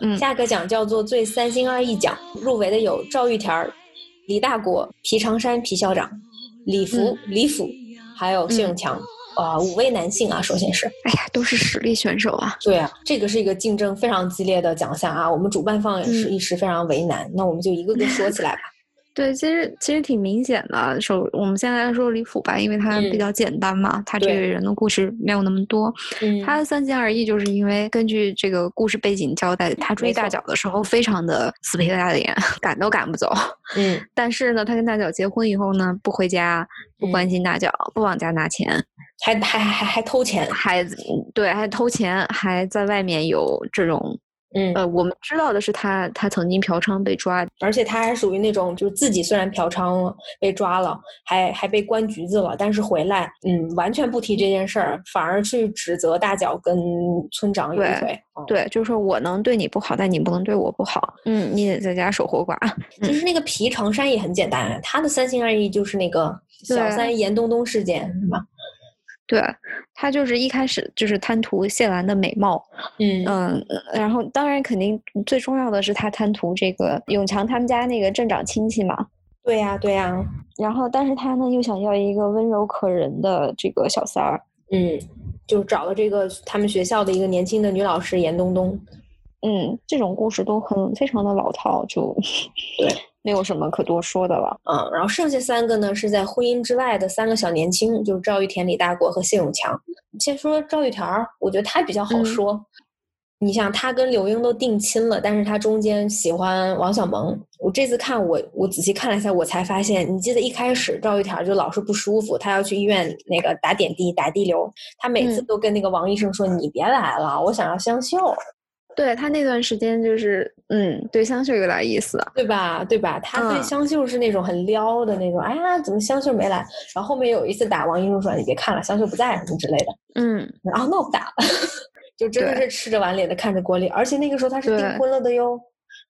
嗯，下个奖叫做最三心二意奖，入围的有赵玉田、李大国、皮长山皮校长、李福、李府，还有谢永强。啊，五位男性啊，首先是，哎呀，都是实力选手啊。对啊，这个是一个竞争非常激烈的奖项啊，我们主办方也是一时非常为难。那我们就一个个说起来吧。对，其实其实挺明显的。首我们现在来说李府吧，因为他比较简单嘛，他这个人的故事没有那么多。嗯，他三心二意，就是因为根据这个故事背景交代，他追大脚的时候非常的死皮赖脸，赶都赶不走。嗯，但是呢，他跟大脚结婚以后呢，不回家，不关心大脚，不往家拿钱，还还还还偷钱，还对，还偷钱，还在外面有这种。嗯呃，我们知道的是他，他曾经嫖娼被抓，而且他还属于那种，就是自己虽然嫖娼了被抓了，还还被关局子了，但是回来，嗯，完全不提这件事儿，反而去指责大脚跟村长有一腿。对，就是说我能对你不好，但你不能对我不好。嗯，你得在家守活寡。其实那个皮长山也很简单，他的三心二意就是那个小三严冬冬事件，是吧？对他就是一开始就是贪图谢兰的美貌，嗯嗯，然后当然肯定最重要的是他贪图这个永强他们家那个镇长亲戚嘛。对呀对呀，然后但是他呢又想要一个温柔可人的这个小三儿，嗯，就找了这个他们学校的一个年轻的女老师严冬冬。嗯，这种故事都很非常的老套，就对。没有什么可多说的了，嗯，然后剩下三个呢是在婚姻之外的三个小年轻，就是赵玉田、李大国和谢永强。先说赵玉田儿，我觉得他比较好说。你像他跟刘英都定亲了，但是他中间喜欢王小蒙。我这次看我我仔细看了一下，我才发现，你记得一开始赵玉田就老是不舒服，他要去医院那个打点滴、打滴流，他每次都跟那个王医生说：“你别来了，我想要香秀。”对他那段时间就是，嗯，对香秀有点意思，对吧？对吧？他对香秀是那种很撩的那种。哎呀，怎么香秀没来？然后后面有一次打王一茹说：“你别看了，香秀不在什么之类的。”嗯，然后那我不打了，就真的是吃着碗脸的看着锅里。而且那个时候他是订婚了的哟。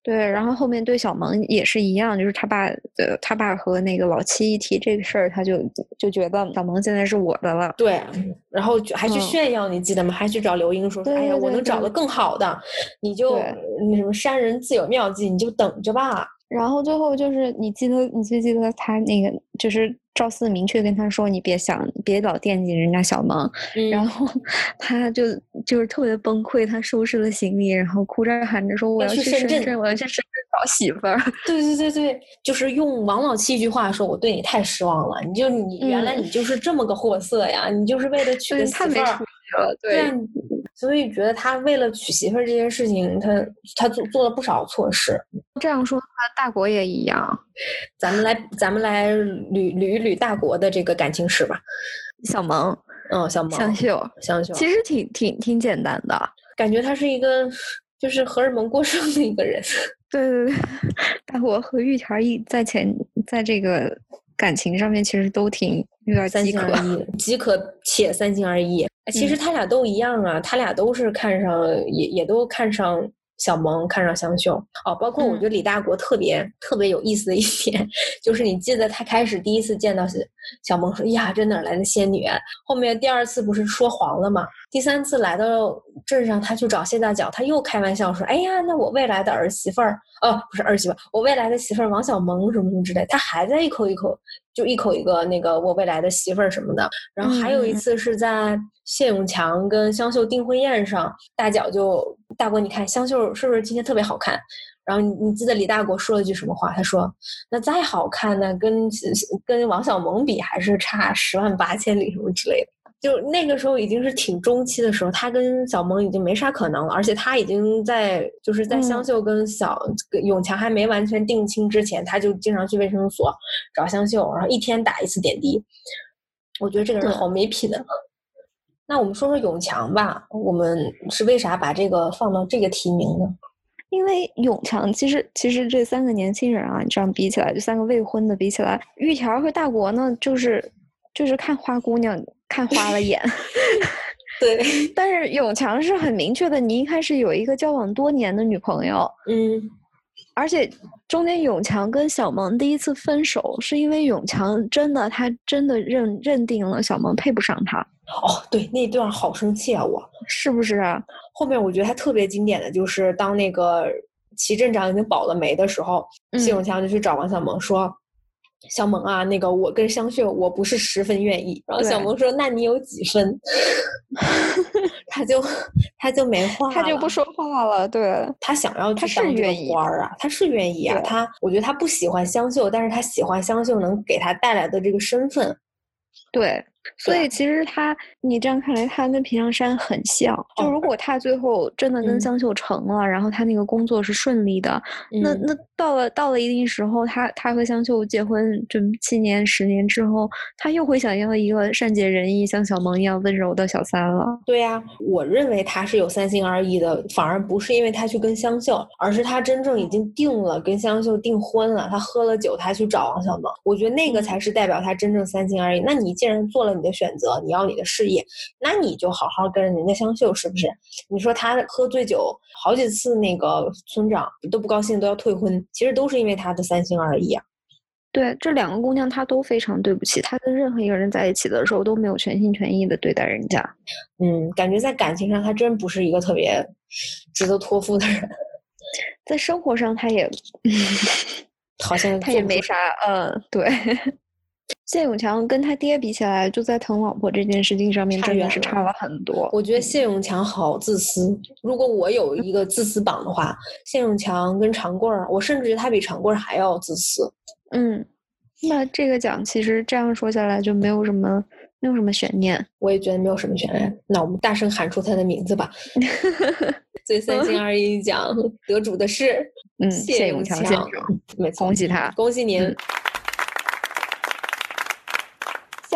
对，然后后面对小萌也是一样，就是他爸的他爸和那个老七一提这个事儿，他就就觉得小萌现在是我的了。对，然后还去炫耀，你记得吗？还去找刘英说说，哎呀，我能找到更好的，你就那什么山人自有妙计，你就等着吧。然后最后就是，你记得你记不记得他那个就是赵四明确跟他说，你别想，别老惦记人家小萌。然后 他就就是特别崩溃，他收拾了行李，然后哭着喊着说：“我要去深圳，我要去深圳找媳妇儿。”对对对对，就是用王老七一句话说：“我对你太失望了，你就你原来你就是这么个货色呀，你就是为了娶个媳妇儿。”对。所以觉得他为了娶媳妇儿这件事情，他他做做了不少错事。这样说的话，大国也一样。咱们来，咱们来捋捋一捋大国的这个感情史吧。小萌，嗯，小萌，香秀，香秀，其实挺挺挺简单的，感觉他是一个就是荷尔蒙过剩的一个人。对对对，大国和玉田一在前，在这个感情上面其实都挺有点三心二意，饥渴且三心二意。其实他俩都一样啊，他俩都是看上，也也都看上小萌，看上香秀哦。包括我觉得李大国特别特别有意思的一点，就是你记得他开始第一次见到小萌说：“呀，这哪来的仙女？”后面第二次不是说黄了吗？第三次来到镇上，他去找谢大脚，他又开玩笑说：“哎呀，那我未来的儿媳妇儿，哦，不是儿媳妇，我未来的媳妇儿王小萌什么什么之类。”他还在一口一口就一口一个那个我未来的媳妇儿什么的。然后还有一次是在。谢永强跟香秀订婚宴上，大脚就大国，你看香秀是不是今天特别好看？然后你你记得李大国说了句什么话？他说：“那再好看呢，跟 跟王小蒙比还是差十万八千里什么之类的。”就那个时候已经是挺中期的时候，他跟小蒙已经没啥可能了，而且他已经在就是在香秀跟小永强还没完全定亲之前，他就经常去卫生所找香秀，然后一天打一次点滴。我觉得这个人好没品啊。那我们说说永强吧，我们是为啥把这个放到这个提名呢？因为永强其实其实这三个年轻人啊，你这样比起来，这三个未婚的比起来，玉条和大国呢，就是就是看花姑娘看花了眼。对，但是永强是很明确的，你一开始有一个交往多年的女朋友，嗯，而且中间永强跟小萌第一次分手，是因为永强真的他真的认认定了小萌配不上他。哦，对，那段好生气啊！我是不是啊？后面我觉得他特别经典的就是当那个齐镇长已经保了媒的时候，谢永强就去找王小萌说。小萌啊，那个我跟香秀，我不是十分愿意。然后小萌说：“那你有几分？” 他就他就没话，他就不说话了。对，他想要去当这个官儿啊，他是愿意啊。他我觉得他不喜欢香秀，但是他喜欢香秀能给他带来的这个身份。对。所以其实他，你这样看来，他跟平阳山很像。就如果他最后真的跟香秀成了，然后他那个工作是顺利的，那那到了到了一定时候，他他和香秀结婚，就七年十年之后，他又会想要一个善解人意、像小萌一样温柔的小三了。对呀，我认为他是有三心二意的，反而不是因为他去跟香秀，而是他真正已经定了跟香秀订婚了。他喝了酒，他去找王小萌，我觉得那个才是代表他真正三心二意。那你既然做了。你的选择，你要你的事业，那你就好好跟人家相秀，是不是？你说他喝醉酒好几次，那个村长都不高兴，都要退婚，其实都是因为他的三心二意啊。对，这两个姑娘她都非常对不起，她跟任何一个人在一起的时候都没有全心全意的对待人家。嗯，感觉在感情上她真不是一个特别值得托付的人，在生活上她也好像她也没啥，嗯，对。谢永强跟他爹比起来，就在疼老婆这件事情上面，真的是差了很多。我觉得谢永强好自私。如果我有一个自私榜的话，谢永强跟长贵儿，我甚至觉得他比长贵儿还要自私。嗯，那这个奖其实这样说下来就没有什么，没有什么悬念。我也觉得没有什么悬念。那我们大声喊出他的名字吧！最三心二意奖得主的是嗯谢永强先生，恭喜他，恭喜您。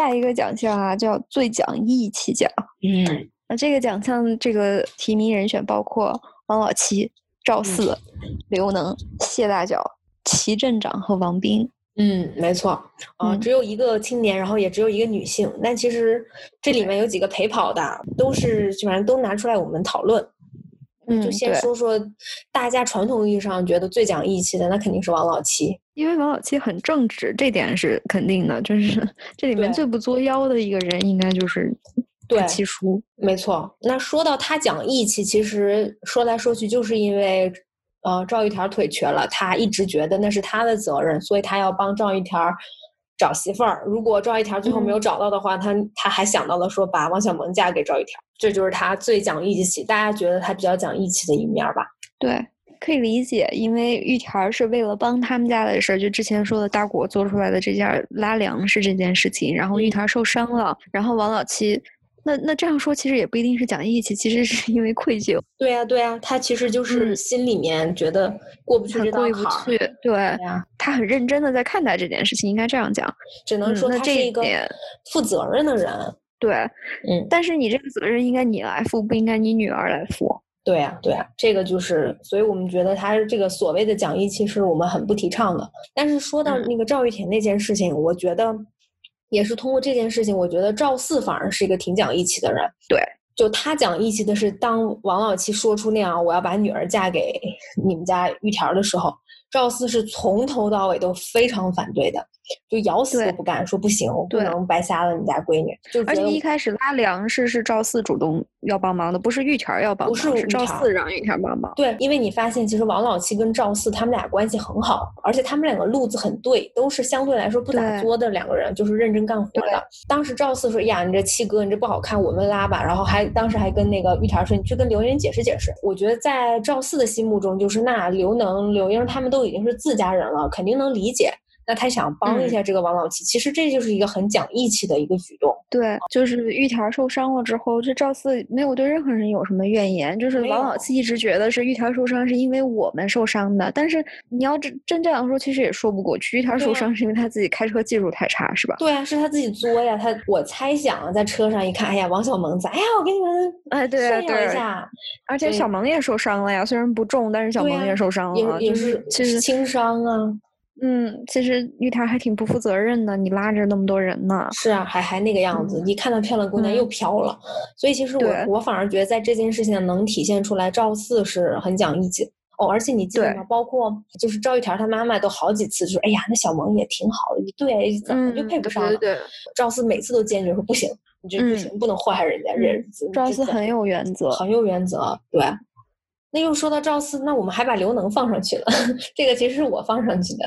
下一个奖项啊，叫最讲义气奖。嗯，那这个奖项这个提名人选包括王老七、赵四、刘能、谢大脚、齐镇长和王斌。嗯，没错。啊，只有一个青年，然后也只有一个女性。但其实这里面有几个陪跑的，都是基本上都拿出来我们讨论。嗯，就先说说大家传统意义上觉得最讲义气的，那肯定是王老七。因为王老七很正直，这点是肯定的。就是 这里面最不作妖的一个人，应该就是对七叔。没错。那说到他讲义气，其实说来说去，就是因为呃赵玉田腿瘸了，他一直觉得那是他的责任，所以他要帮赵玉田找媳妇儿。如果赵玉田最后没有找到的话，他他还想到了说把王小萌嫁给赵玉田，这就是他最讲义气。大家觉得他比较讲义气的一面吧？对。可以理解，因为玉田是为了帮他们家的事儿，就之前说的大果做出来的这件拉粮食这件事情，然后玉田受伤了，然后王老七，那那这样说其实也不一定是讲义气，其实是因为愧疚。对呀，对呀，他其实就是心里面觉得过不去这道坎儿。对呀，他很认真的在看待这件事情，应该这样讲。只能说他是一个负责任的人。对，嗯，但是你这个责任应该你来负，不应该你女儿来负。对呀，对呀，这个就是，所以我们觉得他这个所谓的讲义气，是我们很不提倡的。但是说到那个赵玉田那件事情，我觉得也是通过这件事情，我觉得赵四反而是一个挺讲义气的人。对，就他讲义气的是，当王老七说出那样我要把女儿嫁给你们家玉田的时候，赵四是从头到尾都非常反对的。就咬死都不干，说不行，我不能白瞎了你家闺女。就而且一开始拉粮食是赵四主动要帮忙的，不是玉田要帮忙，不是赵四让玉田帮忙。对，因为你发现其实王老七跟赵四他们俩关系很好，而且他们两个路子很对，都是相对来说不咋作的两个人，就是认真干活的。当时赵四说：“呀，你这七哥，你这不好看，我们拉吧。”然后还当时还跟那个玉田说：“你去跟刘英解释解释。”我觉得在赵四的心目中，就是那刘能、刘英他们都已经是自家人了，肯定能理解。那他想帮一下这个王老七，其实这就是一个很讲义气的一个举动。对，就是玉田受伤了之后，这赵四没有对任何人有什么怨言，就是王老七一直觉得是玉田受伤是因为我们受伤的。但是你要真真这样说，其实也说不过去。玉田受伤是因为他自己开车技术太差，是吧？对啊，是他自己作呀。他我猜想在车上一看，哎呀，王小萌在，哎呀，我给你们哎对炫耀一下。而且小萌也受伤了呀，虽然不重，但是小萌也受伤了，就是其实轻伤啊。嗯，其实玉田还挺不负责任的，你拉着那么多人呢。是啊，还还那个样子，一看到漂亮姑娘又飘了。所以其实我我反而觉得在这件事情能体现出来，赵四是很讲义气，哦，而且你记得吗？包括就是赵玉田他妈妈都好几次就说：“哎呀，那小萌也挺好的，对，怎么就配不上？”对，赵四每次都坚决说：“不行，你这不行，不能祸害人家人。”赵四很有原则，很有原则。对，那又说到赵四，那我们还把刘能放上去了，这个其实是我放上去的，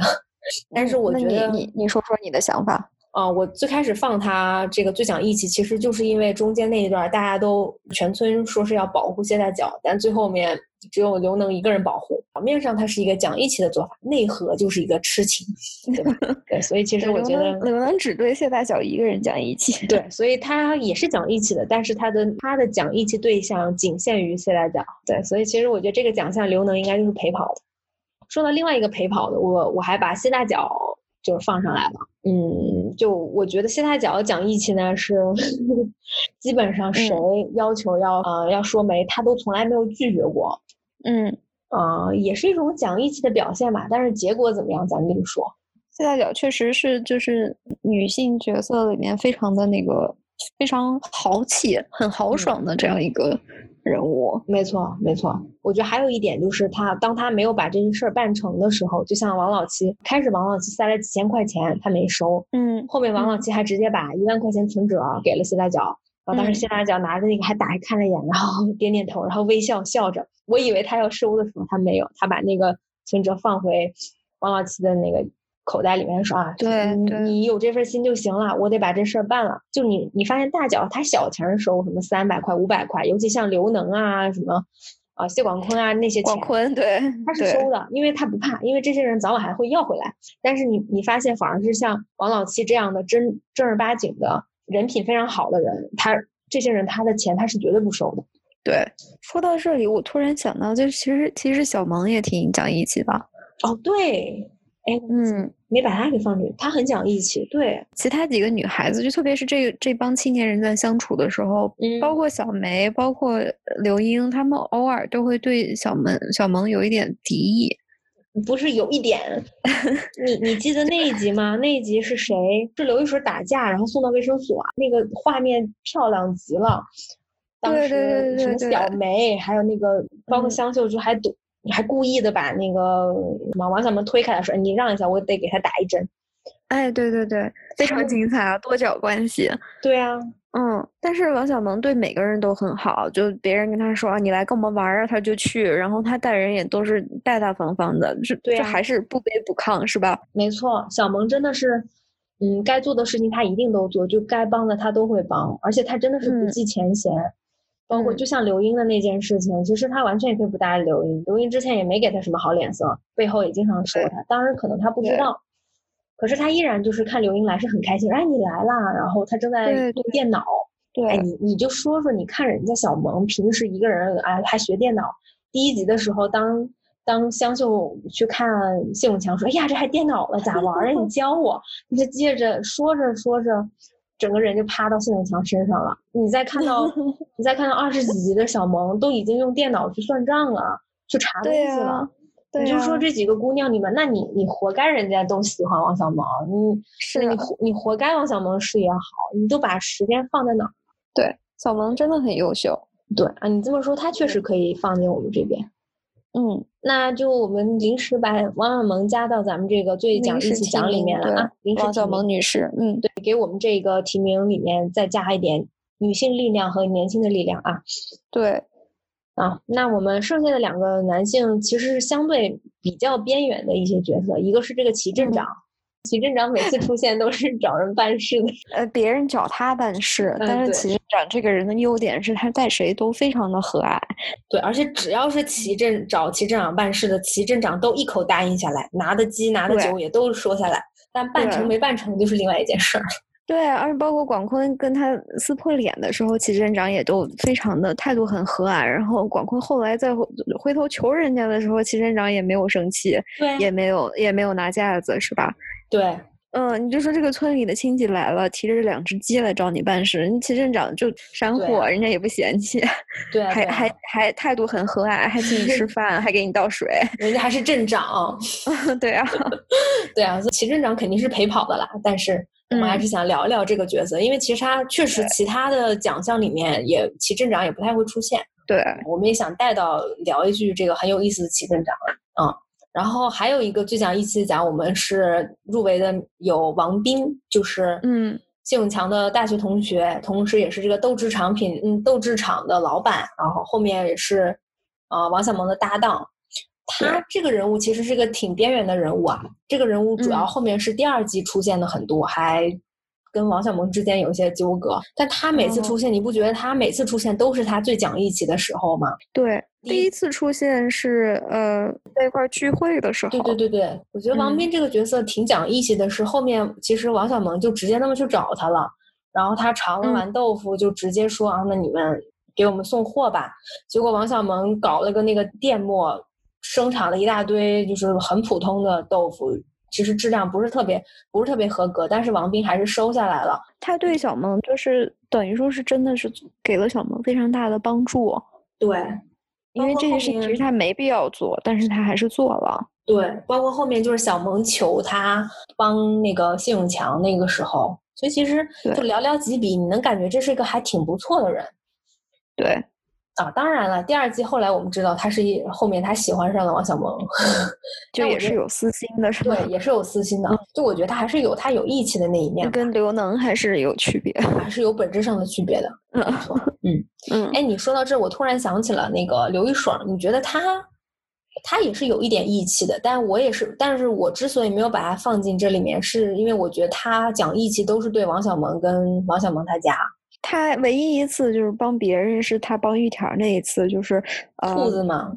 但是我觉得你你说说你的想法。啊，我最开始放他这个最讲义气，其实就是因为中间那一段大家都全村说是要保护谢大脚，但最后面只有刘能一个人保护。表面上他是一个讲义气的做法，内核就是一个痴情，对吧？对，所以其实我觉得刘能只对谢大脚一个人讲义气。对，所以他也是讲义气的，但是他的他的讲义气对象仅限于谢大脚。对，所以其实我觉得这个奖项刘能应该就是陪跑的。说到另外一个陪跑的，我我还把谢大脚。就是放上来了，嗯，就我觉得谢大脚讲义气呢，是基本上谁要求要呃要说媒，他都从来没有拒绝过，嗯，啊，也是一种讲义气的表现吧。但是结果怎么样，咱另说。谢大脚确实是就是女性角色里面非常的那个非常豪气、很豪爽的这样一个。人物没错，没错。我觉得还有一点就是，他当他没有把这件事儿办成的时候，就像王老七，开始王老七塞了几千块钱，他没收，嗯，后面王老七还直接把一万块钱存折给了谢大脚，然后当时谢大脚拿着那个还打开看了一眼，然后 点点头，然后微笑笑着。我以为他要收的时候，他没有，他把那个存折放回王老七的那个。口袋里面说啊，对，你有这份心就行了，我得把这事儿办了。就你，你发现大脚他小钱收什么三百块、五百块，尤其像刘能啊、什么啊谢广坤啊那些钱，广坤对，他是收的，因为他不怕，因为这些人早晚还会要回来。但是你你发现反而是像王老七这样的真正儿八经的人品非常好的人，他这些人他的钱他是绝对不收的。对，说到这里，我突然想到，就是其实其实小萌也挺讲义气的。哦，对。哎，嗯，没把他给放进去。他很讲义气，对其他几个女孩子，就特别是这这帮青年人在相处的时候，嗯，包括小梅，包括刘英，他们偶尔都会对小萌小萌有一点敌意。不是有一点，你你记得那一集吗？那一集是谁？是刘一水打架，然后送到卫生所，那个画面漂亮极了。当时什么小梅，还有那个包括香秀，就还赌。你还故意的把那个王王小萌推开了，说：“你让一下，我得给他打一针。”哎，对对对，非常精彩啊，多角关系。对啊，嗯，但是王小萌对每个人都很好，就别人跟他说：“你来跟我们玩啊，他就去。”然后他待人也都是大大方方的，就对，还是不卑不亢，是吧？没错，小萌真的是，嗯，该做的事情他一定都做，就该帮的他都会帮，而且他真的是不计前嫌。包括就像刘英的那件事情，其实他完全也可以不搭理刘英，刘英之前也没给他什么好脸色，背后也经常说他。当然可能他不知道，可是他依然就是看刘英来是很开心。哎，你来啦！然后他正在用电脑。对，哎，你你就说说，你看人家小萌平时一个人哎还学电脑。第一集的时候，当当香秀去看谢永强说：“哎呀，这还电脑了，咋玩啊？你 教我。”你就接着说着说着。整个人就趴到谢永强身上了。你再看到，你再看到二十几集的小萌，都已经用电脑去算账了，去查东西了。你就说这几个姑娘，你们，那你你活该人家都喜欢王小萌，你是你你活该王小萌事业好，你都把时间放在哪？对，小萌真的很优秀。对啊，你这么说，她确实可以放进我们这边。嗯，那就我们临时把王小萌加到咱们这个最讲义气奖里面了啊。王小萌女士，嗯，对，给我们这个提名里面再加一点女性力量和年轻的力量啊。对，啊，那我们剩下的两个男性其实是相对比较边缘的一些角色，一个是这个齐镇长。齐镇长每次出现都是找人办事的，呃，别人找他办事，但是齐镇长这个人的优点是他带谁都非常的和蔼。对，而且只要是齐镇找齐镇长办事的，齐镇长都一口答应下来，拿的鸡拿的酒也都说下来，但办成没办成就是另外一件事儿。对，而且包括广坤跟他撕破脸的时候，齐镇长也都非常的态度很和蔼。然后广坤后来再回头求人家的时候，齐镇长也没有生气，对，也没有也没有拿架子，是吧？对，嗯，你就说这个村里的亲戚来了，提着两只鸡来找你办事，你齐镇长就闪火，人家也不嫌弃，对，还还还态度很和蔼，还请你吃 饭，还给你倒水，人家还是镇长，对啊，对啊，齐镇长肯定是陪跑的啦，但是我们还是想聊一聊这个角色，因为其实他确实其他的奖项里面也齐镇长也不太会出现，对，我们也想带到聊一句这个很有意思的齐镇长啊。然后还有一个最讲义气的奖，我们是入围的有王斌，就是嗯。谢永强的大学同学，同时也是这个豆制厂品嗯豆制厂的老板，然后后面也是，呃王小蒙的搭档。他这个人物其实是个挺边缘的人物啊。这个人物主要后面是第二季出现的很多，还跟王小蒙之间有一些纠葛。但他每次出现，你不觉得他每次出现都是他最讲义气的时候吗？对。第一次出现是呃在一块聚会的时候。对对对对，我觉得王斌这个角色挺讲义气的，是后面其实王小蒙就直接那么去找他了，然后他尝了完豆腐就直接说啊，那你们给我们送货吧。结果王小蒙搞了个那个电磨，生产了一大堆就是很普通的豆腐，其实质量不是特别不是特别合格，但是王斌还是收下来了。他对小萌就是等于说是真的是给了小萌非常大的帮助。对。因为这件事情其实他没必要做，但是他还是做了。对，包括后面就是小萌求他帮那个谢永强那个时候，所以其实就寥寥几笔，你能感觉这是一个还挺不错的人。对，啊，当然了，第二季后来我们知道他是一后面他喜欢上了王小蒙，就也是有私心的，是吧？对，也是有私心的。就我觉得他还是有他有义气的那一面，跟刘能还是有区别，还是有本质上的区别的。没错。嗯 嗯，哎，你说到这，我突然想起了那个刘一爽，你觉得他，他也是有一点义气的，但我也是，但是我之所以没有把他放进这里面，是因为我觉得他讲义气都是对王小蒙跟王小蒙他家。他唯一一次就是帮别人，是他帮玉田那一次，就是呃，兔子嘛，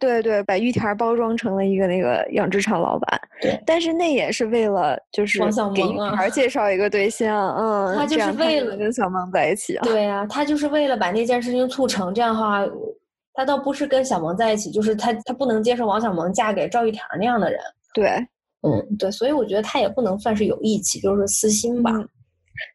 对对，把玉田包装成了一个那个养殖场老板。对，但是那也是为了就是给玉田介绍一个对象，嗯，他就是为了跟小萌在一起。对啊，他就是为了把那件事情促成，这样的话，他倒不是跟小萌在一起，就是他他不能接受王小萌嫁给赵玉田那样的人。对，嗯，对，所以我觉得他也不能算是有义气，就是私心吧。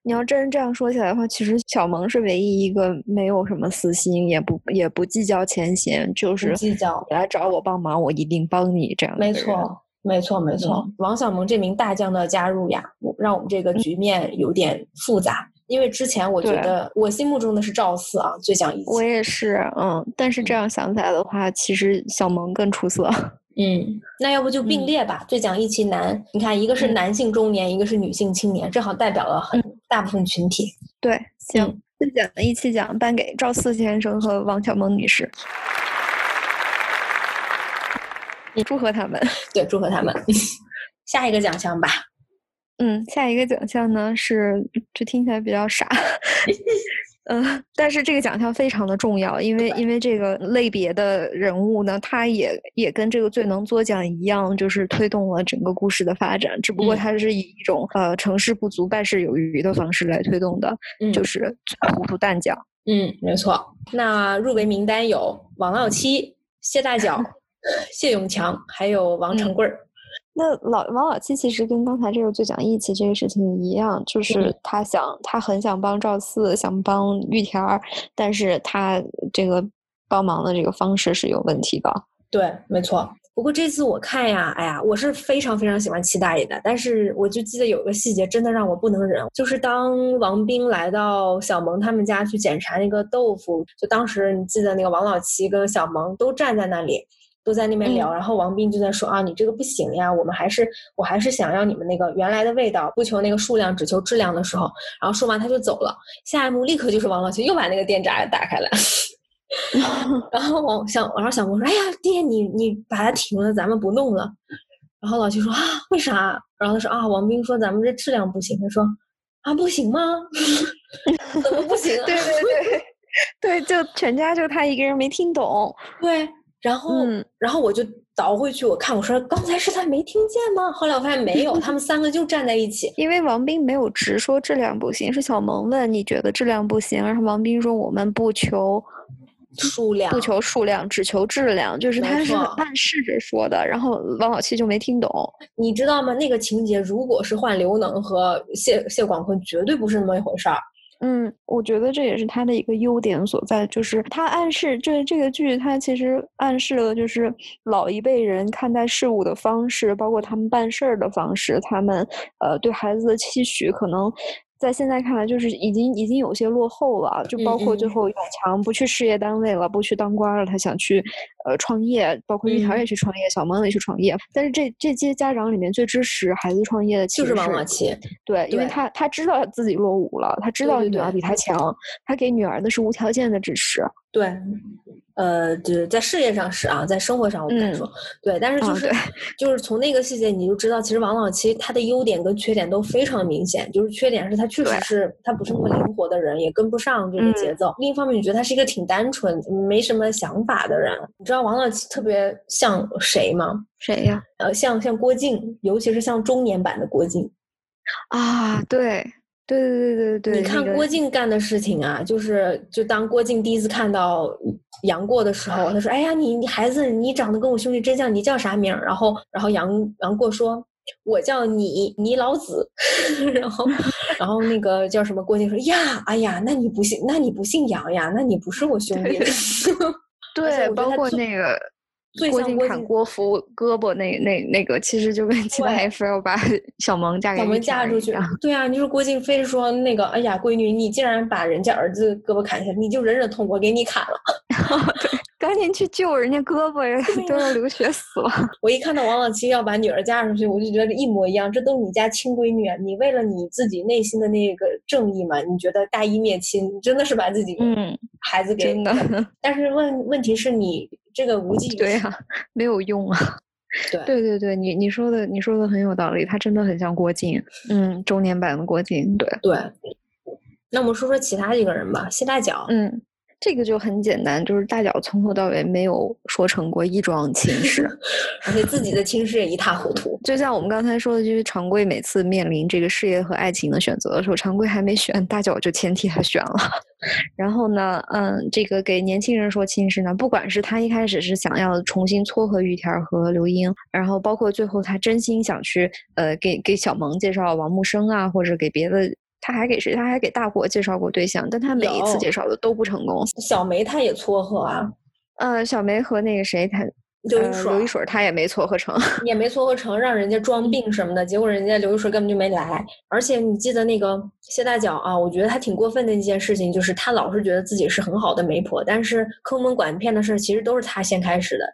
你要真这样说起来的话，其实小萌是唯一一个没有什么私心，也不也不计较前嫌，就是计较来找我帮忙，我一定帮你这样。没错，没错，没错。王小萌这名大将的加入呀，让我们这个局面有点复杂。因为之前我觉得我心目中的是赵四啊，最讲义气。我也是，嗯。但是这样想起来的话，其实小萌更出色。嗯，那要不就并列吧。最讲义气男，你看，一个是男性中年，一个是女性青年，正好代表了很大部分群体。对，行，最奖的一期奖颁给赵四先生和王小萌女士。你祝贺他们，对，祝贺他们。下一个奖项吧。嗯，下一个奖项呢是，这听起来比较傻。嗯，但是这个奖项非常的重要，因为因为这个类别的人物呢，他也也跟这个最能作奖一样，就是推动了整个故事的发展。只不过他是以一种呃成事不足败事有余的方式来推动的，就是糊涂蛋奖。嗯，没错。那入围名单有王老七、谢大脚、谢永强，还有王成贵儿。那老王老七其实跟刚才这个最讲义气这个事情一样，就是他想他很想帮赵四，想帮玉田儿，但是他这个帮忙的这个方式是有问题的。对，没错。不过这次我看呀，哎呀，我是非常非常喜欢七大爷的，但是我就记得有个细节真的让我不能忍，就是当王斌来到小萌他们家去检查那个豆腐，就当时你记得那个王老七跟小萌都站在那里。都在那边聊，然后王斌就在说啊，你这个不行呀，我们还是我还是想要你们那个原来的味道，不求那个数量，只求质量的时候，然后说完他就走了。下一幕立刻就是王老七又把那个电闸打开了，然后王小然后小萌说，哎呀爹，你你把它停了，咱们不弄了。然后老七说啊，为啥？然后他说啊，王斌说咱们这质量不行。他说啊，不行吗？怎么不行？对对对对，就全家就他一个人没听懂。对。然后，然后我就倒回去，我看我说刚才是他没听见吗？后来我发现没有，他们三个就站在一起。因为王斌没有直说质量不行，是小萌问你觉得质量不行，然后王斌说我们不求数量，不求数量，只求质量，就是他是暗示着说的。然后王老七就没听懂，你知道吗？那个情节如果是换刘能和谢谢广坤，绝对不是那么一回事儿。嗯，我觉得这也是他的一个优点所在，就是他暗示这这个剧，他其实暗示了就是老一辈人看待事物的方式，包括他们办事儿的方式，他们呃对孩子的期许，可能在现在看来，就是已经已经有些落后了。就包括最后永强不去事业单位了，不去当官了，他想去呃创业，包括玉条也去创业，小萌也去创业。但是这这些家长里面最支持孩子创业的，就是王老七。对，因为他他知道自己落伍了，他知道女儿比他强，他给女儿的是无条件的支持。对。呃，就是在事业上是啊，在生活上我不敢说，对，但是就是就是从那个细节你就知道，其实王老七他的优点跟缺点都非常明显。就是缺点是他确实是他不是那么灵活的人，也跟不上这个节奏。另一方面，你觉得他是一个挺单纯、没什么想法的人。你知道王老七特别像谁吗？谁呀？呃，像像郭靖，尤其是像中年版的郭靖。啊，对。对对对对对，你看郭靖干的事情啊，就是就当郭靖第一次看到杨过的时候，他说：“哎呀，你你孩子，你长得跟我兄弟真像，你叫啥名？”然后然后杨杨过说：“我叫你你老子。”然后 然后那个叫什么郭靖说：“呀，哎呀，那你不姓那你不姓杨呀？那你不是我兄弟。”对，包括那个。郭靖砍郭芙胳膊那那那个，其实就跟其他非要把 小萌嫁给小萌嫁出去。对啊，你说郭靖非说那个，哎呀，闺女，你竟然把人家儿子胳膊砍下，你就忍忍痛，我给你砍了。对，赶紧去救人家胳膊呀，都要流血死了。我一看到王老七要把女儿嫁出去，我就觉得一模一样，这都是你家亲闺女啊！你为了你自己内心的那个正义嘛，你觉得大义灭亲，你真的是把自己嗯孩子给真的。但是问问题是你。这个无济 对呀，没有用啊。对对对对，你你说的你说的很有道理，他真的很像郭靖，嗯，中年版的郭靖。对对，那我们说说其他几个人吧，谢大脚，嗯。这个就很简单，就是大脚从头到尾没有说成过一桩亲事，而且自己的亲事也一塌糊涂。就像我们刚才说的，就是常贵每次面临这个事业和爱情的选择的时候，常贵还没选，大脚就先替他选了。然后呢，嗯，这个给年轻人说亲事呢，不管是他一开始是想要重新撮合玉田和刘英，然后包括最后他真心想去呃给给小萌介绍王木生啊，或者给别的。他还给谁？他还给大国介绍过对象，但他每一次介绍的都不成功。小梅他也撮合啊，呃，小梅和那个谁，他刘一水，刘一水他也没撮合成，也没撮合成，让人家装病什么的，结果人家刘一水根本就没来。而且你记得那个谢大脚啊？我觉得他挺过分的一件事情，就是他老是觉得自己是很好的媒婆，但是坑蒙拐骗的事其实都是他先开始的。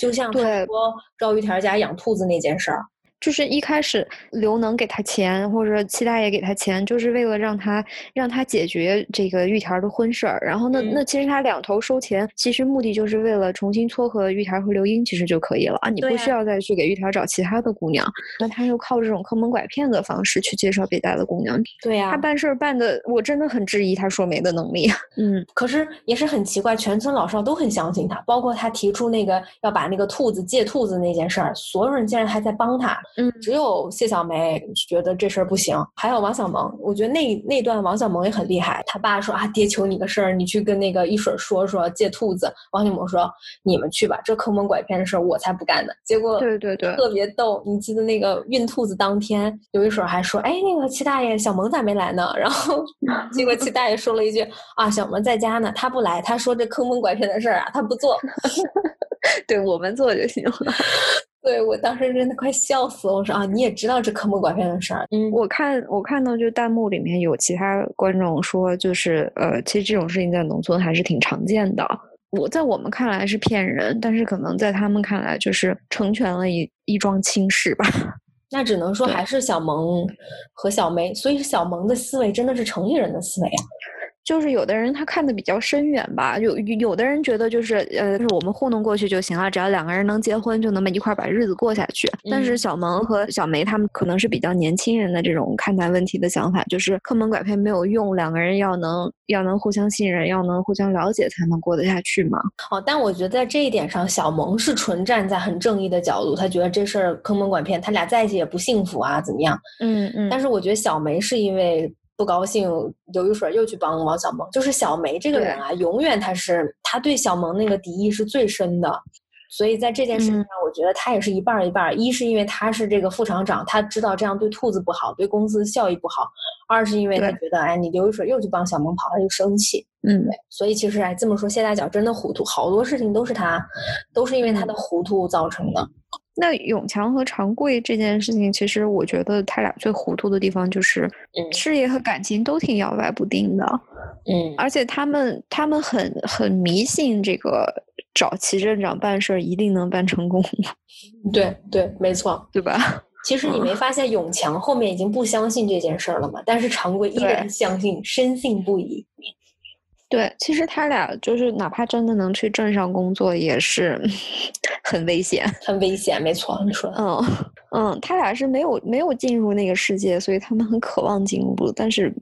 就像他说赵玉田家养兔子那件事儿。就是一开始刘能给他钱，或者七大爷给他钱，就是为了让他让他解决这个玉田的婚事儿。然后那那其实他两头收钱，其实目的就是为了重新撮合玉田和刘英，其实就可以了啊！你不需要再去给玉田找其他的姑娘。那他又靠这种坑蒙拐骗的方式去介绍北大的姑娘。对呀，他办事儿办的，我真的很质疑他说媒的能力。嗯，可是也是很奇怪，全村老少都很相信他，包括他提出那个要把那个兔子借兔子那件事儿，所有人竟然还在帮他。嗯，只有谢小梅觉得这事儿不行，还有王小萌，我觉得那那段王小萌也很厉害。他爸说啊，爹求你个事儿，你去跟那个一水说说借兔子。王小萌说你们去吧，这坑蒙拐骗的事儿我才不干呢。结果对对对，特别逗。你记得那个运兔子当天，有一水还说，哎，那个齐大爷小萌咋没来呢？然后 结果齐大爷说了一句啊，小萌在家呢，他不来，他说这坑蒙拐骗的事儿啊，他不做，对我们做就行了。对我当时真的快笑死了，我说啊，你也知道这坑蒙拐骗的事儿。嗯，我看我看到就弹幕里面有其他观众说，就是呃，其实这种事情在农村还是挺常见的。我在我们看来是骗人，但是可能在他们看来就是成全了一一桩亲事吧。那只能说还是小萌和小梅，所以小萌的思维真的是城里人的思维啊。就是有的人他看的比较深远吧，有有的人觉得就是呃，就是我们糊弄过去就行了，只要两个人能结婚，就那么一块把日子过下去。但是小萌和小梅他们可能是比较年轻人的这种看待问题的想法，就是坑蒙拐骗没有用，两个人要能要能互相信任，要能互相了解才能过得下去嘛。哦，但我觉得在这一点上，小萌是纯站在很正义的角度，他觉得这事儿坑蒙拐骗，他俩在一起也不幸福啊，怎么样？嗯嗯。但是我觉得小梅是因为。不高兴，刘玉水又去帮王小萌。就是小梅这个人啊，永远她是她对小萌那个敌意是最深的，所以在这件事情上，我觉得她也是一半一半。一是因为她是这个副厂长，她知道这样对兔子不好，对公司效益不好；二是因为她觉得，哎，你刘玉水又去帮小萌跑，她就生气。嗯，对。所以其实哎，这么说，谢大脚真的糊涂，好多事情都是他，都是因为他的糊涂造成的。那永强和长贵这件事情，其实我觉得他俩最糊涂的地方就是，事业和感情都挺摇摆不定的。嗯，而且他们他们很很迷信这个找齐镇长办事儿一定能办成功。对对，没错，对吧？其实你没发现永强后面已经不相信这件事儿了吗？但是常贵依然相信，深信不疑。对，其实他俩就是哪怕真的能去镇上工作，也是 很危险，很危险。没错，你说。嗯嗯，他俩是没有没有进入那个世界，所以他们很渴望进入，但是。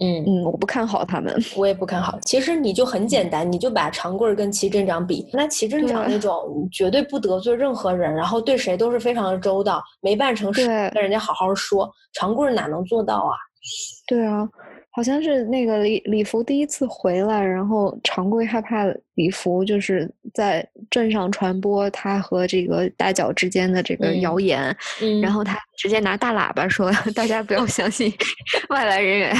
嗯嗯，我不看好他们，我也不看好。其实你就很简单，你就把长贵跟齐镇长比，那齐镇长那种绝对不得罪任何人，然后对谁都是非常的周到，没办成事跟人家好好说，长贵哪能做到啊？对啊。好像是那个李李福第一次回来，然后常贵害怕李福就是在镇上传播他和这个大脚之间的这个谣言，然后他直接拿大喇叭说：“ 大家不要相信 外来人员、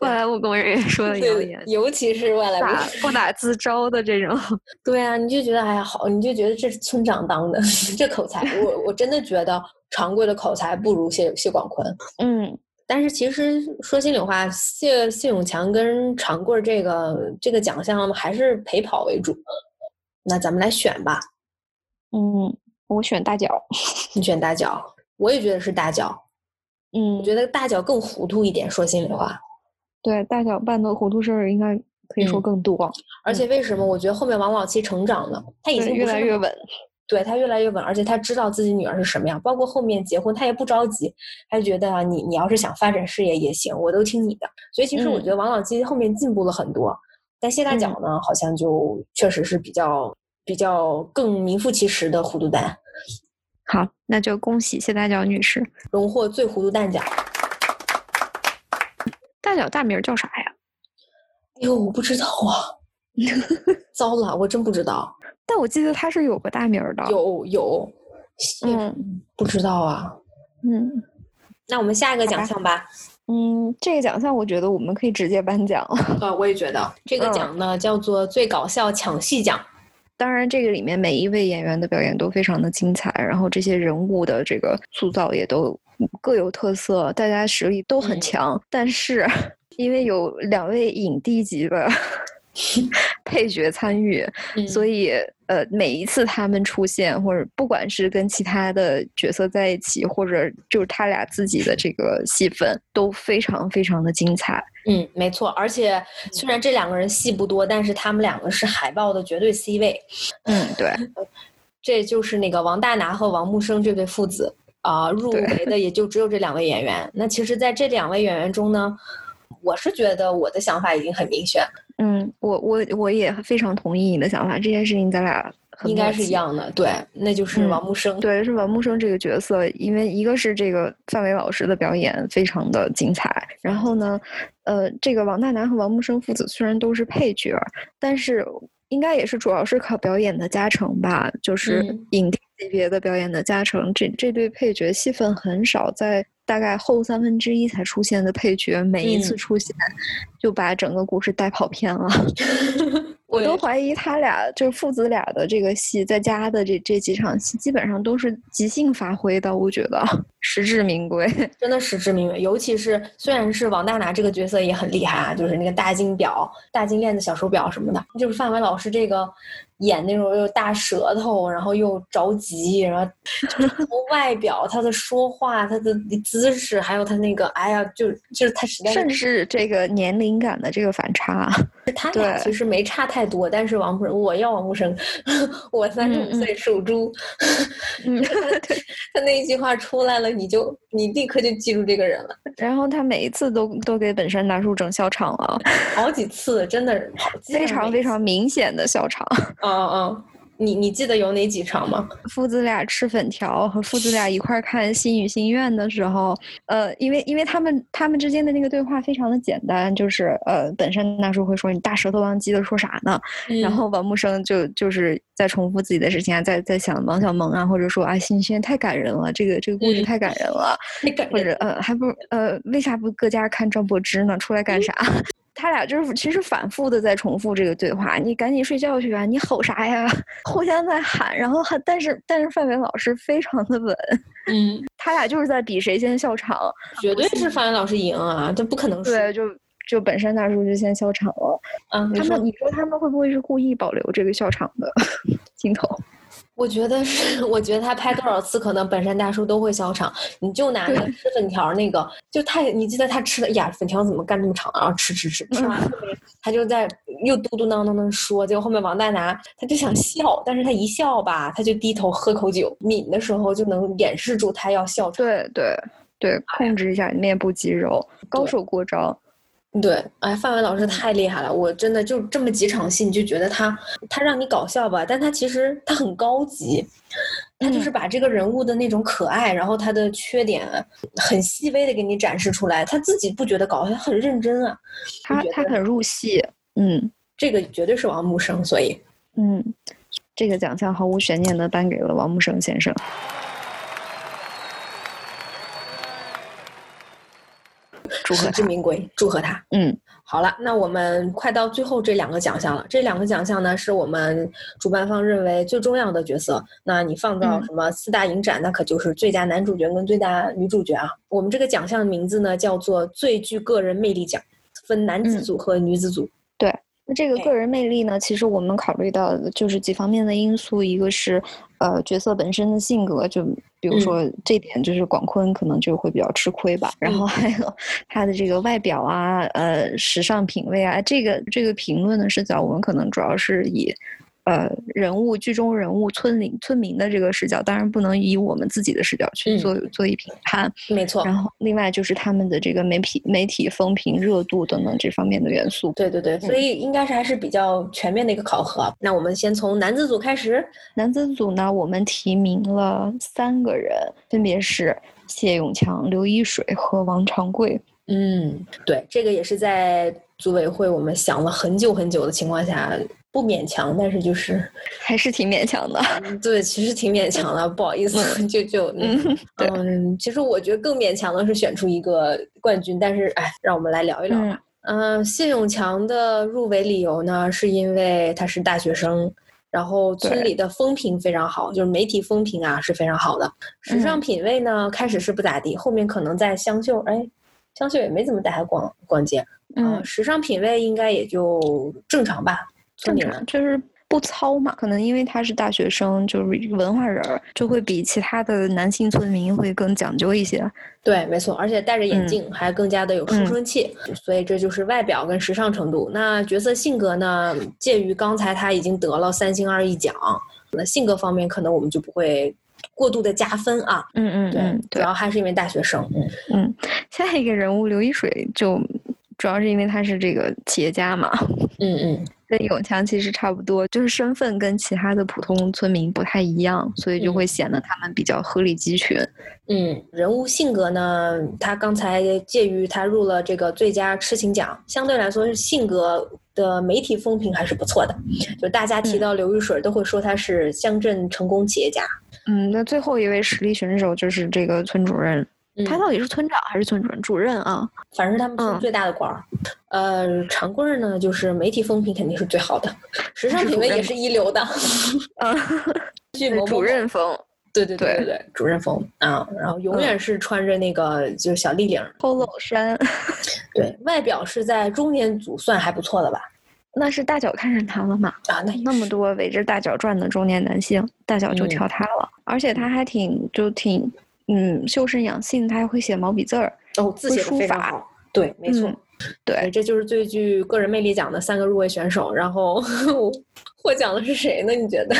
外来务工人员说的谣言，尤其是外来打不打自招的这种。”对啊，你就觉得哎呀好，你就觉得这是村长当的，这口才，我我真的觉得常贵的口才不如谢谢广坤。嗯。但是其实说心里话，谢谢永强跟长贵这个这个奖项还是陪跑为主。那咱们来选吧。嗯，我选大脚。你选大脚，我也觉得是大脚。嗯，我觉得大脚更糊涂一点。说心里话，对，大脚办的糊涂事儿应该可以说更多。而且为什么？我觉得后面王老七成长了，他已经越来越稳。对他越来越稳，而且他知道自己女儿是什么样，包括后面结婚，他也不着急，他觉得你你要是想发展事业也行，我都听你的。所以其实我觉得王老吉后面进步了很多，但谢大脚呢，好像就确实是比较比较更名副其实的糊涂蛋。好，那就恭喜谢大脚女士荣获最糊涂蛋奖。大脚大名叫啥呀？哎呦，我不知道啊，糟了，我真不知道。但我记得他是有个大名的，有有，嗯，不知道啊，嗯，那我们下一个奖项吧，嗯，这个奖项我觉得我们可以直接颁奖，啊，我也觉得这个奖呢叫做最搞笑抢戏奖，当然这个里面每一位演员的表演都非常的精彩，然后这些人物的这个塑造也都各有特色，大家实力都很强，但是 因为有两位影帝级的。配角参与，所以呃，每一次他们出现，或者不管是跟其他的角色在一起，或者就是他俩自己的这个戏份，都非常非常的精彩。嗯，没错。而且虽然这两个人戏不多，但是他们两个是海报的绝对 C 位。嗯，对。这就是那个王大拿和王木生这对父子啊，入围的也就只有这两位演员。那其实，在这两位演员中呢，我是觉得我的想法已经很明显。嗯，我我我也非常同意你的想法。这件事情咱俩应该是一样的，对，那就是王木生，对，是王木生这个角色，因为一个是这个范伟老师的表演非常的精彩，然后呢，呃，这个王大拿和王木生父子虽然都是配角，但是应该也是主要是靠表演的加成吧，就是影帝级别的表演的加成。这这对配角戏份很少，在。大概后三分之一才出现的配角，每一次出现就把整个故事带跑偏了。我都怀疑他俩就是父子俩的这个戏，在家的这这几场戏，基本上都是即兴发挥的。我觉得实至名归，真的实至名归。尤其是虽然是王大拿这个角色也很厉害啊，就是那个大金表、大金链子、小手表什么的，就是范伟老师这个。演那种又大舌头，然后又着急，然后从 外表、他的说话、他的姿势，还有他那个，哎呀，就就是他实在甚至这个年龄感的这个反差，他俩其实没差太多。但是王木生，我要王木生，我三十五岁属猪，他那一句话出来了，你就你立刻就记住这个人了。然后他每一次都都给本山大叔整笑场了，好几次，真的非常非常明显的笑场。嗯嗯，你你记得有哪几场吗？父子俩吃粉条和父子俩一块看《心与心愿》的时候，呃，因为因为他们他们之间的那个对话非常的简单，就是呃，本山大叔会说你大舌头忘记了说啥呢？然后王木生就就是在重复自己的事情啊，在在想王小蒙啊，或者说啊，《心与心愿》太感人了，这个这个故事 太感人了，或者呃，还不呃，为啥不搁家看张柏芝呢？出来干啥？他俩就是其实反复的在重复这个对话：“你赶紧睡觉去啊！你吼啥呀？”互相在喊，然后还但是但是范伟老师非常的稳，嗯，他俩就是在比谁先笑场，绝对是范伟老师赢啊，这不可能输。对，就就本山大叔就先笑场了。嗯，他们你说他们会不会是故意保留这个笑场的 镜头？我觉得是，我觉得他拍多少次，可能本山大叔都会笑场。你就拿那吃粉条那个，就太，你记得他吃的呀，粉条怎么干这么长？然后吃吃吃，吃完他就在又嘟嘟囔囔的说，结果后面王大拿他就想笑，但是他一笑吧，他就低头喝口酒，抿的时候就能掩饰住他要笑场。对对对，控制一下面部肌肉，高手过招。对，哎，范伟老师太厉害了，我真的就这么几场戏，你就觉得他他让你搞笑吧，但他其实他很高级，他就是。把这个人物的那种可爱，然后他的缺点很细微的给你展示出来，他自己不觉得搞笑，他很认真啊，他他很入戏，嗯，这个绝对是王木生，所以，嗯，这个奖项毫无悬念的颁给了王木生先生。实至名归，祝贺他。嗯，好了，那我们快到最后这两个奖项了。这两个奖项呢，是我们主办方认为最重要的角色。那你放到什么四大影展，那可就是最佳男主角跟最佳女主角啊。我们这个奖项的名字呢，叫做最具个人魅力奖，分男子组和女子组。对。那这个个人魅力呢？其实我们考虑到的就是几方面的因素，一个是呃角色本身的性格，就比如说这点就是广坤可能就会比较吃亏吧。然后还有他的这个外表啊，呃时尚品味啊，这个这个评论的视角，我们可能主要是以。呃，人物剧中人物村里村民的这个视角，当然不能以我们自己的视角去做做一评判，没错。然后，另外就是他们的这个媒体媒体风评热度等等这方面的元素。对对对，所以应该是还是比较全面的一个考核。那我们先从男子组开始。男子组呢，我们提名了三个人，分别是谢永强、刘一水和王长贵。嗯，对，这个也是在组委会我们想了很久很久的情况下。不勉强，但是就是还是挺勉强的。对，其实挺勉强的，不好意思，就就嗯，嗯，其实我觉得更勉强的是选出一个冠军，但是哎，让我们来聊一聊吧。嗯，谢永强的入围理由呢，是因为他是大学生，然后村里的风评非常好，就是媒体风评啊是非常好的。时尚品味呢，开始是不咋地，后面可能在湘绣，哎，香秀也没怎么带他逛逛街。嗯，时尚品味应该也就正常吧。正常就是不糙嘛，可能因为他是大学生，就是文化人儿，就会比其他的男性村民会更讲究一些。对，没错，而且戴着眼镜还更加的有书生气，所以这就是外表跟时尚程度。那角色性格呢，介于刚才他已经得了三星二艺奖，那性格方面可能我们就不会过度的加分啊。嗯嗯，对，主要还是因为大学生。嗯嗯，下一个人物刘一水就主要是因为他是这个企业家嘛。嗯嗯。跟永强其实差不多，就是身份跟其他的普通村民不太一样，所以就会显得他们比较鹤立鸡群。嗯，人物性格呢，他刚才介于他入了这个最佳痴情奖，相对来说是性格的媒体风评还是不错的，就大家提到刘玉水都会说他是乡镇成功企业家。嗯，那最后一位实力选手就是这个村主任。他到底是村长还是村主任？主任啊，反正是他们村最大的官儿。呃，长贵儿呢，就是媒体风评肯定是最好的，时尚品味也是一流的。啊，主任风，对对对对对，主任风啊，然后永远是穿着那个就是小立领 polo 衫。对外表是在中年组算还不错的吧？那是大脚看上他了嘛？啊，那那么多围着大脚转的中年男性，大脚就挑他了，而且他还挺就挺。嗯，修身养性，他还会写毛笔字儿，哦，字写的非常好。对，没错，对，这就是最具个人魅力奖的三个入围选手。然后 获奖的是谁呢？你觉得？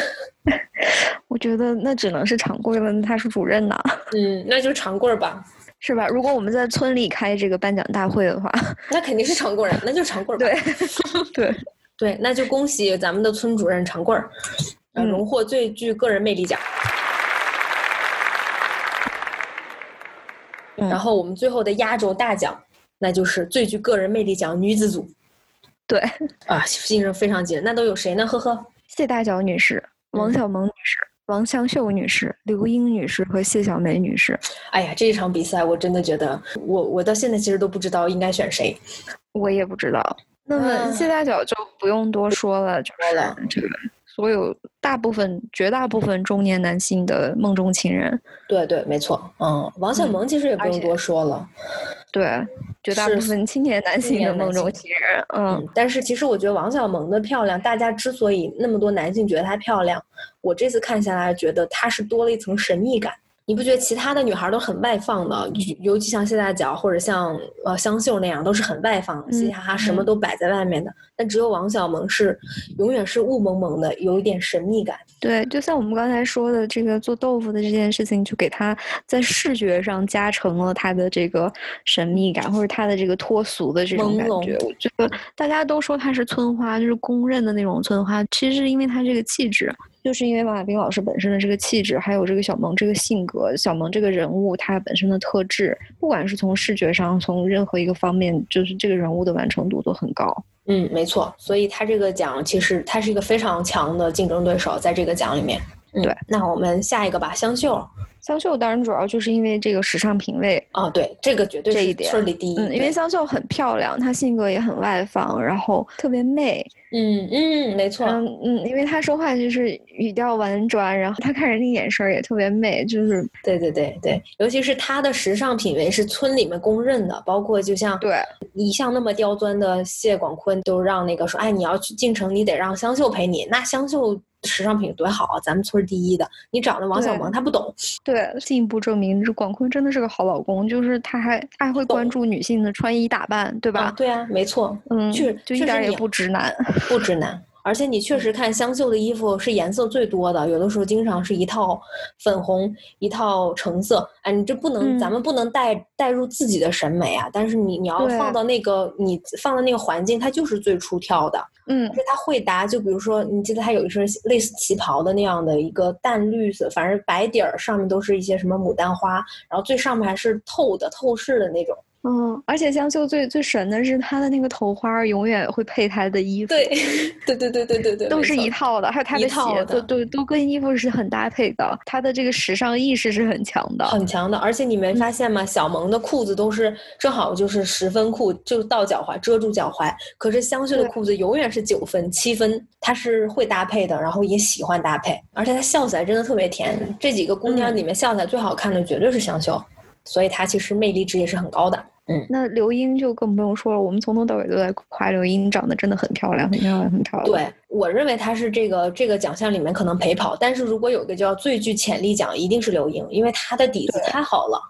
我觉得那只能是长贵了，他是主任呐。嗯，那就长贵吧，是吧？如果我们在村里开这个颁奖大会的话，那肯定是长贵，那就长贵。对，对，对，那就恭喜咱们的村主任长贵儿，荣获最具个人魅力奖。然后我们最后的压轴大奖，那就是最具个人魅力奖女子组。对啊，竞争非常激烈。那都有谁呢？呵呵，谢大脚女士、王小萌女士、王香秀女士、刘英女士和谢小梅女士。哎呀，这一场比赛我真的觉得，我我到现在其实都不知道应该选谁。我也不知道。那么谢大脚就不用多说了，就是这个所有大部分、绝大部分中年男性的梦中情人。对对，没错。嗯，王小蒙其实也不用多说了。对，绝大部分青年男性的梦中情人。嗯，但是其实我觉得王小蒙的漂亮，大家之所以那么多男性觉得她漂亮，我这次看下来觉得她是多了一层神秘感。你不觉得其他的女孩都很外放的，尤其像谢大脚或者像呃香秀那样，都是很外放、嘻嘻哈哈，什么都摆在外面的。但只有王小蒙是永远是雾蒙蒙的，有一点神秘感。对，就像我们刚才说的，这个做豆腐的这件事情，就给他在视觉上加成了他的这个神秘感，或者他的这个脱俗的这种感觉。我觉得大家都说她是村花，就是公认的那种村花，其实是因为她这个气质。就是因为王亚斌老师本身的这个气质，还有这个小萌这个性格，小萌这个人物他本身的特质，不管是从视觉上，从任何一个方面，就是这个人物的完成度都很高。嗯，没错，所以他这个奖其实他是一个非常强的竞争对手，在这个奖里面。对，那我们下一个吧，香秀。香秀当然主要就是因为这个时尚品味啊，对，这个绝对这一点顺里第一。嗯，因为香秀很漂亮，她性格也很外放，然后特别媚。嗯嗯，没错。嗯嗯，因为她说话就是语调婉转，然后她看人的眼神也特别媚，就是对对对对，尤其是她的时尚品味是村里面公认的，包括就像对一向那么刁钻的谢广坤都让那个说，哎，你要去进城，你得让香秀陪你，那香秀。时尚品多好啊！咱们村第一的，你找那王小蒙他不懂。对，进一步证明这广坤真的是个好老公，就是他还他还会关注女性的穿衣打扮，对吧？对啊，没错，嗯，确就一点也不直男，不直男。而且你确实看湘绣的衣服是颜色最多的，有的时候经常是一套粉红，一套橙色。哎，你这不能，咱们不能带带入自己的审美啊。但是你你要放到那个你放到那个环境，它就是最出挑的。嗯，而且它会搭，就比如说，你记得它有一身类似旗袍的那样的一个淡绿色，反正白底儿，上面都是一些什么牡丹花，然后最上面还是透的透视的那种。嗯，而且香秀最最神的是她的那个头花永远会配她的衣服，对，对对对对对对，都是一套的，还有她的鞋子，对，都跟衣服是很搭配的。她的这个时尚意识是很强的，很强的。而且你没发现吗？小萌的裤子都是正好就是十分裤，就到脚踝遮住脚踝。可是香秀的裤子永远是九分、七分，她是会搭配的，然后也喜欢搭配，而且她笑起来真的特别甜。这几个姑娘里面笑起来最好看的绝对是香秀，所以她其实魅力值也是很高的。嗯，那刘英就更不用说了。我们从头到尾都在夸刘英，长得真的很漂亮，很漂亮，很漂亮。对我认为她是这个这个奖项里面可能陪跑，但是如果有个叫最具潜力奖，一定是刘英，因为她的底子太好了。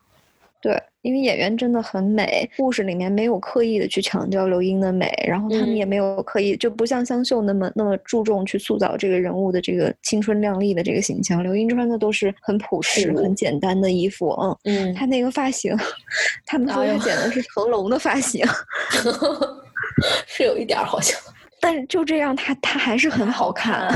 对，因为演员真的很美，故事里面没有刻意的去强调刘英的美，然后他们也没有刻意，就不像香秀那么那么注重去塑造这个人物的这个青春靓丽的这个形象。刘英穿的都是很朴实、很简单的衣服，嗯嗯，她那个发型，他们说她剪的是成龙的发型，是有一点好像，但是就这样，她她还是很好看。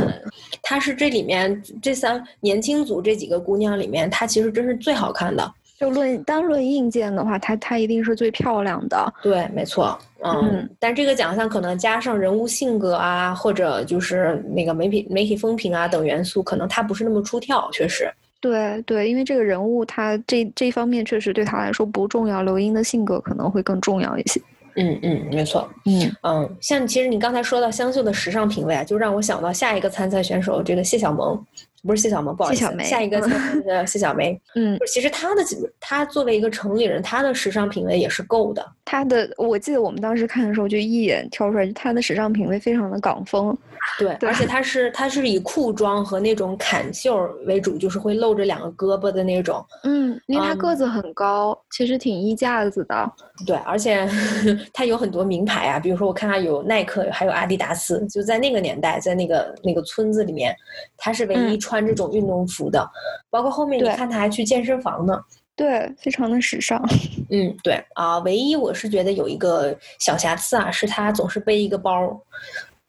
她是这里面这三年轻组这几个姑娘里面，她其实真是最好看的。就论单论硬件的话，它它一定是最漂亮的。对，没错，嗯。但这个奖项可能加上人物性格啊，或者就是那个媒体媒体风评啊等元素，可能它不是那么出挑，确实。对对，因为这个人物他这这方面确实对他来说不重要，刘英的性格可能会更重要一些。嗯嗯，没错。嗯嗯，像其实你刚才说到香秀的时尚品味啊，就让我想到下一个参赛选手这个谢小萌。不是谢小萌，不好意思，下一个是谢小梅。嗯，其实她的她作为一个城里人，她的时尚品味也是够的。她的，我记得我们当时看的时候，就一眼挑出来，她的时尚品味非常的港风。对，而且它是它是以裤装和那种坎袖为主，就是会露着两个胳膊的那种。嗯，因为它个子很高，其实挺衣架子的。对，而且 它有很多名牌啊，比如说我看它有耐克，还有阿迪达斯。就在那个年代，在那个那个村子里面，他是唯一。穿这种运动服的，包括后面你看他还去健身房呢，对，非常的时尚。嗯，对啊，唯一我是觉得有一个小瑕疵啊，是他总是背一个包，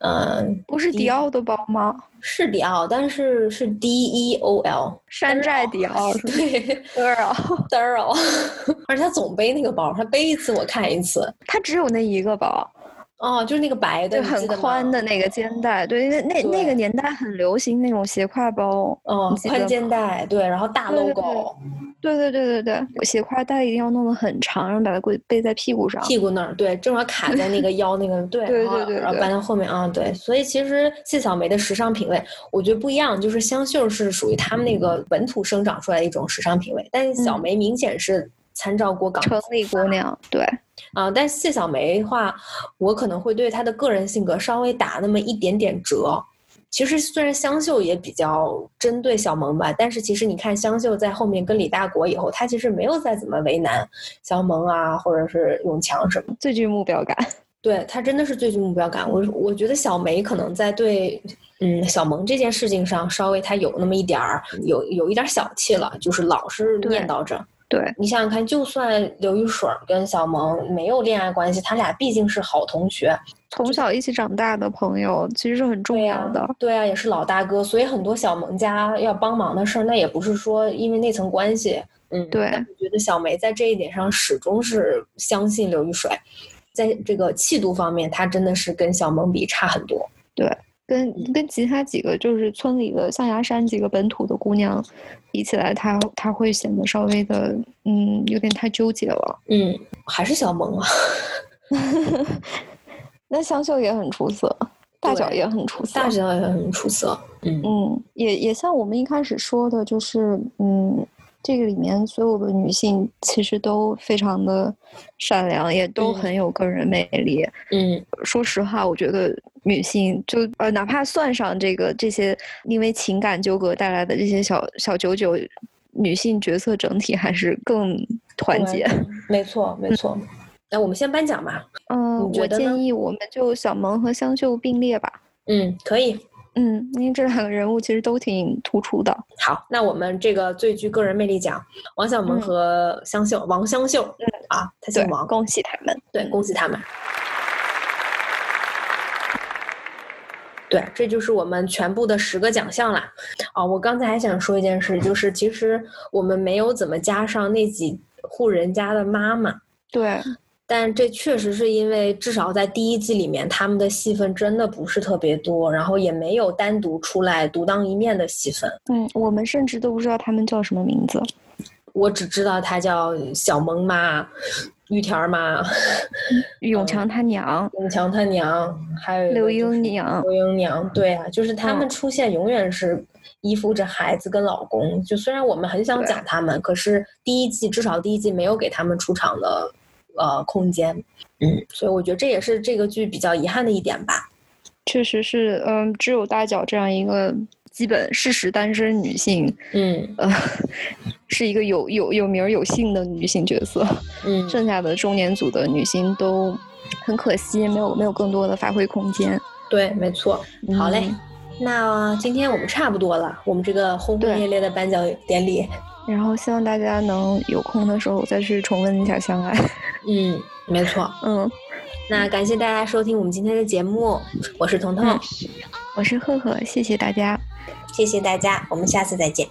嗯，不是迪奥的包吗？是迪奥，但是是 D E O L，山寨迪奥，对，德尔，德尔，而且他总背那个包，他背一次我看一次，他只有那一个包。哦，就是那个白的，很宽的那个肩？带，对，因为那那个年代很流行那种斜挎包，嗯，宽肩带，对，然后大 logo，对对对对对，斜挎带一定要弄得很长，然后把它背背在屁股上，屁股那儿，对，正好卡在那个 腰那个，对对对对，然后搬到后面啊，对，所以其实谢小梅的时尚品味，我觉得不一样，就是香秀是属于他们那个本土生长出来的一种时尚品味，但是小梅明显是参照过港城里姑娘，对。啊，但谢小梅的话，我可能会对她的个人性格稍微打那么一点点折。其实虽然香秀也比较针对小萌吧，但是其实你看香秀在后面跟李大国以后，他其实没有再怎么为难小萌啊，或者是永强什么，最具目标感。对他真的是最具目标感。我我觉得小梅可能在对嗯小萌这件事情上，稍微他有那么一点儿有有一点小气了，就是老是念叨着。对你想想看，就算刘雨水跟小萌没有恋爱关系，他俩毕竟是好同学，从小一起长大的朋友，其实是很重要的。对啊，也是老大哥，所以很多小萌家要帮忙的事儿，那也不是说因为那层关系。嗯，对。我觉得小梅在这一点上始终是相信刘雨水，在这个气度方面，她真的是跟小萌比差很多。对。跟跟其他几个就是村里的象牙山几个本土的姑娘比起来，她她会显得稍微的嗯有点太纠结了。嗯，还是小萌啊。那香秀也很出色，大脚也很出色，大脚也很出色。嗯嗯，也也像我们一开始说的，就是嗯。这个里面所有的女性其实都非常的善良，也都很有个人魅力。嗯，说实话，我觉得女性就呃，哪怕算上这个这些因为情感纠葛带来的这些小小九九，女性角色整体还是更团结。没错，没错。那我们先颁奖吧。嗯，我建议我们就小萌和香秀并列吧。嗯，可以。嗯，因为这两个人物其实都挺突出的。好，那我们这个最具个人魅力奖，王小萌和香秀，王香秀，嗯啊，他姓王，恭喜他们，对，恭喜他们。对，这就是我们全部的十个奖项了。哦，我刚才还想说一件事，就是其实我们没有怎么加上那几户人家的妈妈。对。但这确实是因为，至少在第一季里面，他们的戏份真的不是特别多，然后也没有单独出来独当一面的戏份。嗯，我们甚至都不知道他们叫什么名字。我只知道他叫小萌妈、玉田妈、永强他娘、永强他娘，还有刘英娘。刘英娘，对啊，就是他们出现永远是依附着孩子跟老公。就虽然我们很想讲他们，可是第一季至少第一季没有给他们出场的。呃，空间，嗯，所以我觉得这也是这个剧比较遗憾的一点吧。确实是，嗯，只有大脚这样一个基本事实单身女性，嗯，呃，是一个有有有名有姓的女性角色，嗯，剩下的中年组的女性都很可惜，没有没有更多的发挥空间。对，没错。好嘞，那今天我们差不多了，我们这个轰轰烈烈的颁奖典礼。然后希望大家能有空的时候再去重温一下《相爱》。嗯，没错。嗯，那感谢大家收听我们今天的节目，我是彤彤，我是赫赫，谢谢大家，谢谢大家，我们下次再见。